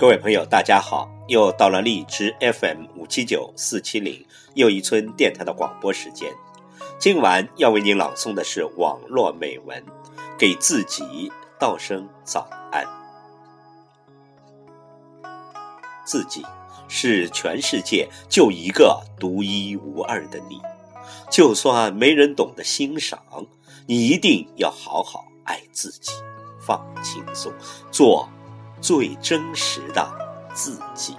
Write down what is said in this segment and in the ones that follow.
各位朋友，大家好！又到了荔枝 FM 五七九四七零又一村电台的广播时间。今晚要为您朗诵的是网络美文，给自己道声早安。自己是全世界就一个独一无二的你，就算没人懂得欣赏，你一定要好好爱自己，放轻松，做。最真实的自己，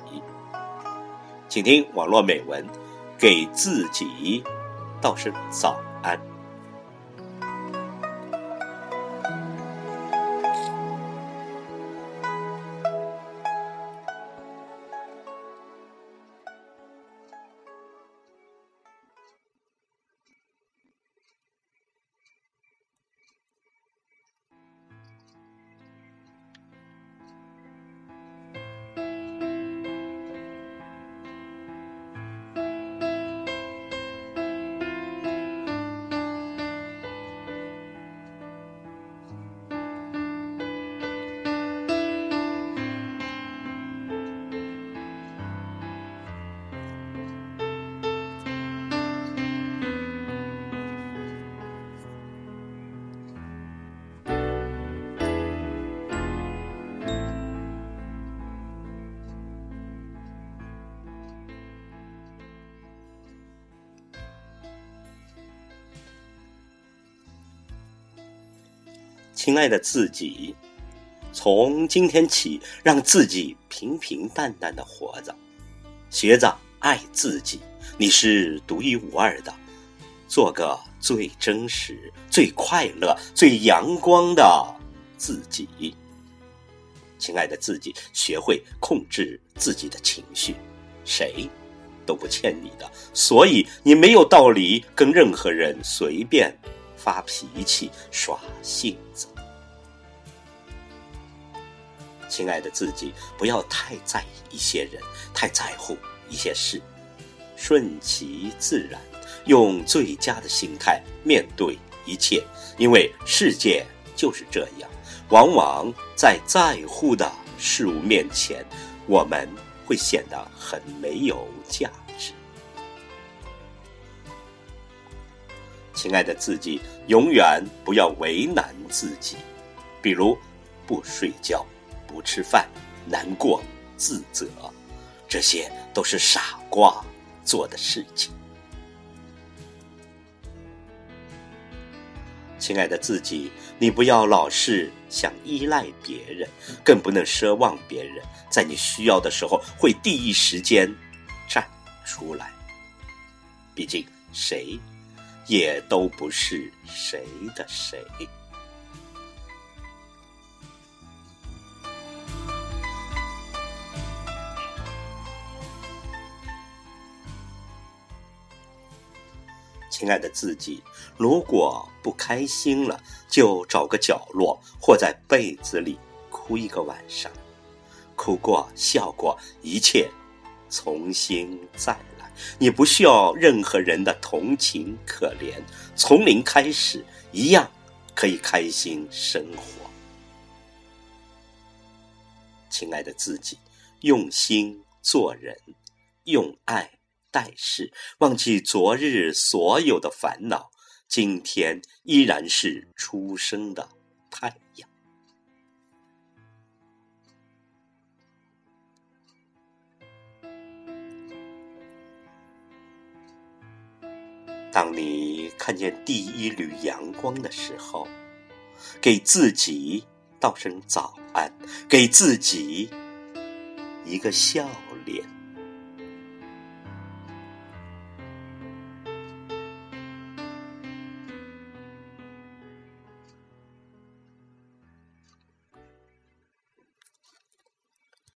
请听网络美文，给自己道声早安。亲爱的自己，从今天起，让自己平平淡淡的活着，学着爱自己。你是独一无二的，做个最真实、最快乐、最阳光的自己。亲爱的自己，学会控制自己的情绪，谁都不欠你的，所以你没有道理跟任何人随便。发脾气、耍性子，亲爱的自己，不要太在意一些人，太在乎一些事，顺其自然，用最佳的心态面对一切。因为世界就是这样，往往在在乎的事物面前，我们会显得很没有价值。亲爱的自己，永远不要为难自己，比如不睡觉、不吃饭、难过、自责，这些都是傻瓜做的事情。亲爱的自己，你不要老是想依赖别人，更不能奢望别人在你需要的时候会第一时间站出来。毕竟谁？也都不是谁的谁。亲爱的自己，如果不开心了，就找个角落，或在被子里哭一个晚上，哭过笑过，一切重新再。你不需要任何人的同情可怜，从零开始，一样可以开心生活。亲爱的自己，用心做人，用爱待事，忘记昨日所有的烦恼，今天依然是初升的太阳。当你看见第一缕阳光的时候，给自己道声早安，给自己一个笑脸。